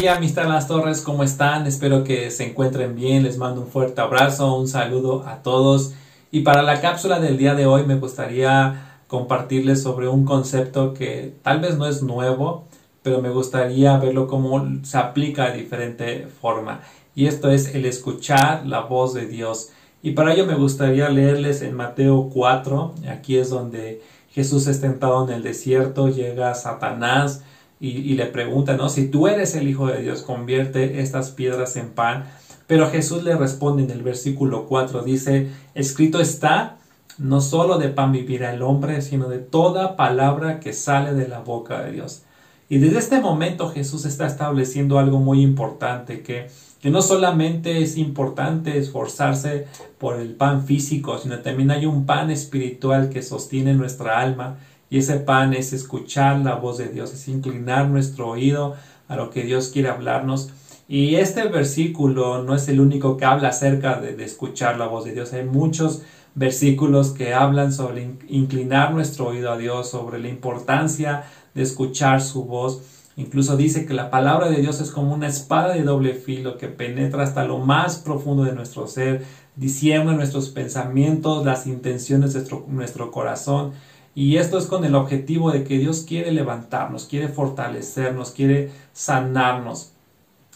familia Amistad Las Torres, ¿cómo están? Espero que se encuentren bien, les mando un fuerte abrazo, un saludo a todos. Y para la cápsula del día de hoy me gustaría compartirles sobre un concepto que tal vez no es nuevo, pero me gustaría verlo cómo se aplica de diferente forma. Y esto es el escuchar la voz de Dios. Y para ello me gustaría leerles en Mateo 4, aquí es donde Jesús está tentado en el desierto, llega Satanás, y, le pregunta, ¿no? Si tú eres el Hijo de Dios, convierte estas piedras en pan. Pero Jesús le responde en el versículo 4, dice, escrito está, no solo de pan vivirá el hombre, sino de toda palabra que sale de la boca de Dios. Y desde este momento Jesús está estableciendo algo muy importante, que, que no solamente es importante esforzarse por el pan físico, sino también hay un pan espiritual que sostiene nuestra alma y ese pan es escuchar la voz de Dios, es inclinar nuestro oído a lo que Dios quiere hablarnos. Y este versículo no es el único que habla acerca de, escuchar la voz de Dios. Hay muchos versículos que hablan sobre inclinar nuestro oído a Dios, sobre la importancia de escuchar su voz. Incluso dice que la palabra de Dios es como una espada de doble filo que penetra hasta lo más profundo de nuestro ser, diciendo nuestros pensamientos, las intenciones de nuestro corazón. Y esto es con el objetivo de que Dios quiere levantarnos, quiere fortalecernos, quiere sanarnos.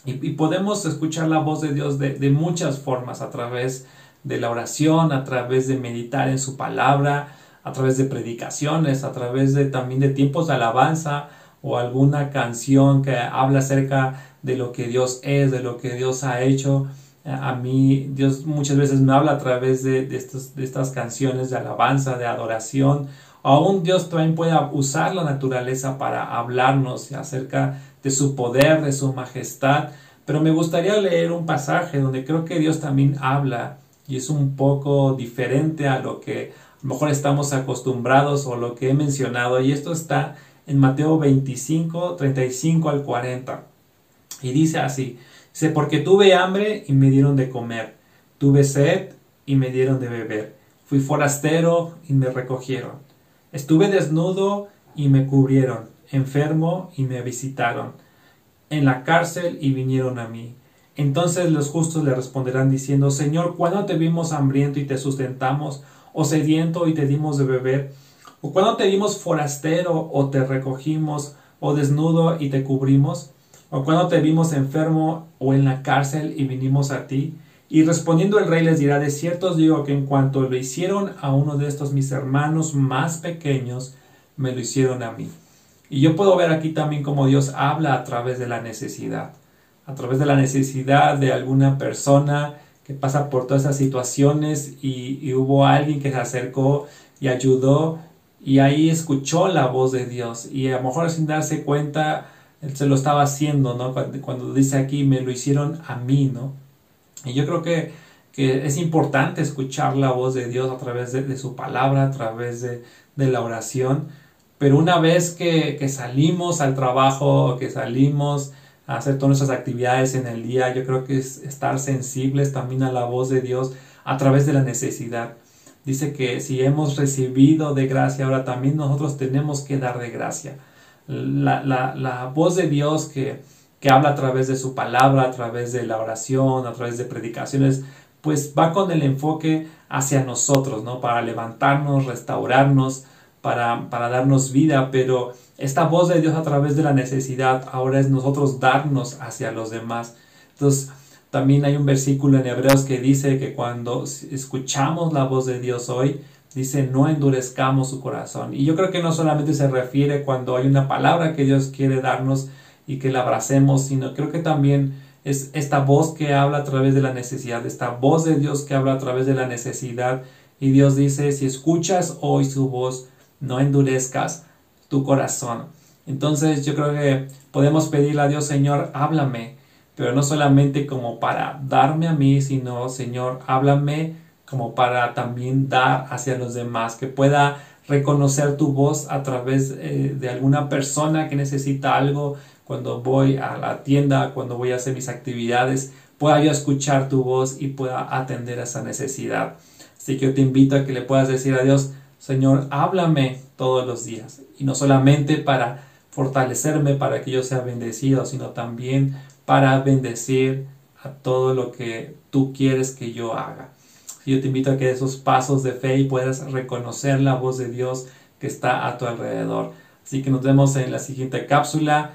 Y, podemos escuchar la voz de Dios de, muchas formas, a través de la oración, a través de meditar en su palabra, a través de predicaciones, a través de también de tiempos de alabanza o alguna canción que habla acerca de lo que Dios es, de lo que Dios ha hecho. A mí Dios muchas veces me habla a través de, de estas canciones de alabanza, de adoración Aún Dios también puede usar la naturaleza para hablarnos acerca de su poder, de su majestad. Pero me gustaría leer un pasaje donde creo que Dios también habla y es un poco diferente a lo que a lo mejor estamos acostumbrados o lo que he mencionado. Y esto está en Mateo 25, 35 al 40. Y dice así, dice, porque tuve hambre y me dieron de comer, tuve sed y me dieron de beber, fui forastero y me recogieron Estuve desnudo y me cubrieron, enfermo y me visitaron, en la cárcel y vinieron a mí. Entonces los justos le responderán diciendo, Señor, ¿cuándo te vimos hambriento y te sustentamos, o sediento y te dimos de beber? ¿O cuándo te vimos forastero o te recogimos, o desnudo y te cubrimos? ¿O cuándo te vimos enfermo o en la cárcel y vinimos a ti? Y respondiendo el rey les dirá, de cierto digo que en cuanto lo hicieron a uno de estos mis hermanos más pequeños, me lo hicieron a mí. Y yo puedo ver aquí también cómo Dios habla a través de la necesidad, a través de la necesidad de alguna persona que pasa por todas esas situaciones y, hubo alguien que se acercó y ayudó y ahí escuchó la voz de Dios y a lo mejor sin darse cuenta él se lo estaba haciendo, ¿no? Cuando, cuando dice aquí me lo hicieron a mí, ¿no? Y yo creo que, que es importante escuchar la voz de Dios a través de, su palabra, a través de, de, la oración. Pero una vez que, que salimos al trabajo, que salimos a hacer todas nuestras actividades en el día, yo creo que es estar sensibles también a la voz de Dios a través de la necesidad. Dice que si hemos recibido de gracia, ahora también nosotros tenemos que dar de gracia. La, la, la voz de Dios que, que habla a través de su palabra, a través de la oración, a través de predicaciones, pues va con el enfoque hacia nosotros, ¿no? Para levantarnos, restaurarnos, para, para darnos vida, pero esta voz de Dios a través de la necesidad ahora es nosotros darnos hacia los demás. Entonces, también hay un versículo en Hebreos que dice que cuando escuchamos la voz de Dios hoy, dice no endurezcamos su corazón. Y yo creo que no solamente se refiere cuando hay una palabra que Dios quiere darnos, y que la abracemos, sino creo que también es esta voz que habla a través de la necesidad, esta voz de Dios que habla a través de la necesidad. Y Dios dice, si escuchas hoy su voz, no endurezcas tu corazón. Entonces yo creo que podemos pedirle a Dios, Señor, háblame, pero no solamente como para darme a mí, sino, Señor, háblame como para también dar hacia los demás, que pueda reconocer tu voz a través eh, de alguna persona que necesita algo, cuando voy a la tienda, cuando voy a hacer mis actividades, pueda yo escuchar tu voz y pueda atender esa necesidad. Así que yo te invito a que le puedas decir a Dios, Señor, háblame todos los días. Y no solamente para fortalecerme para que yo sea bendecido, sino también para bendecir a todo lo que tú quieres que yo haga. Yo te invito a que esos pasos de fe y puedas reconocer la voz de Dios que está a tu alrededor. Así que nos vemos en la siguiente cápsula.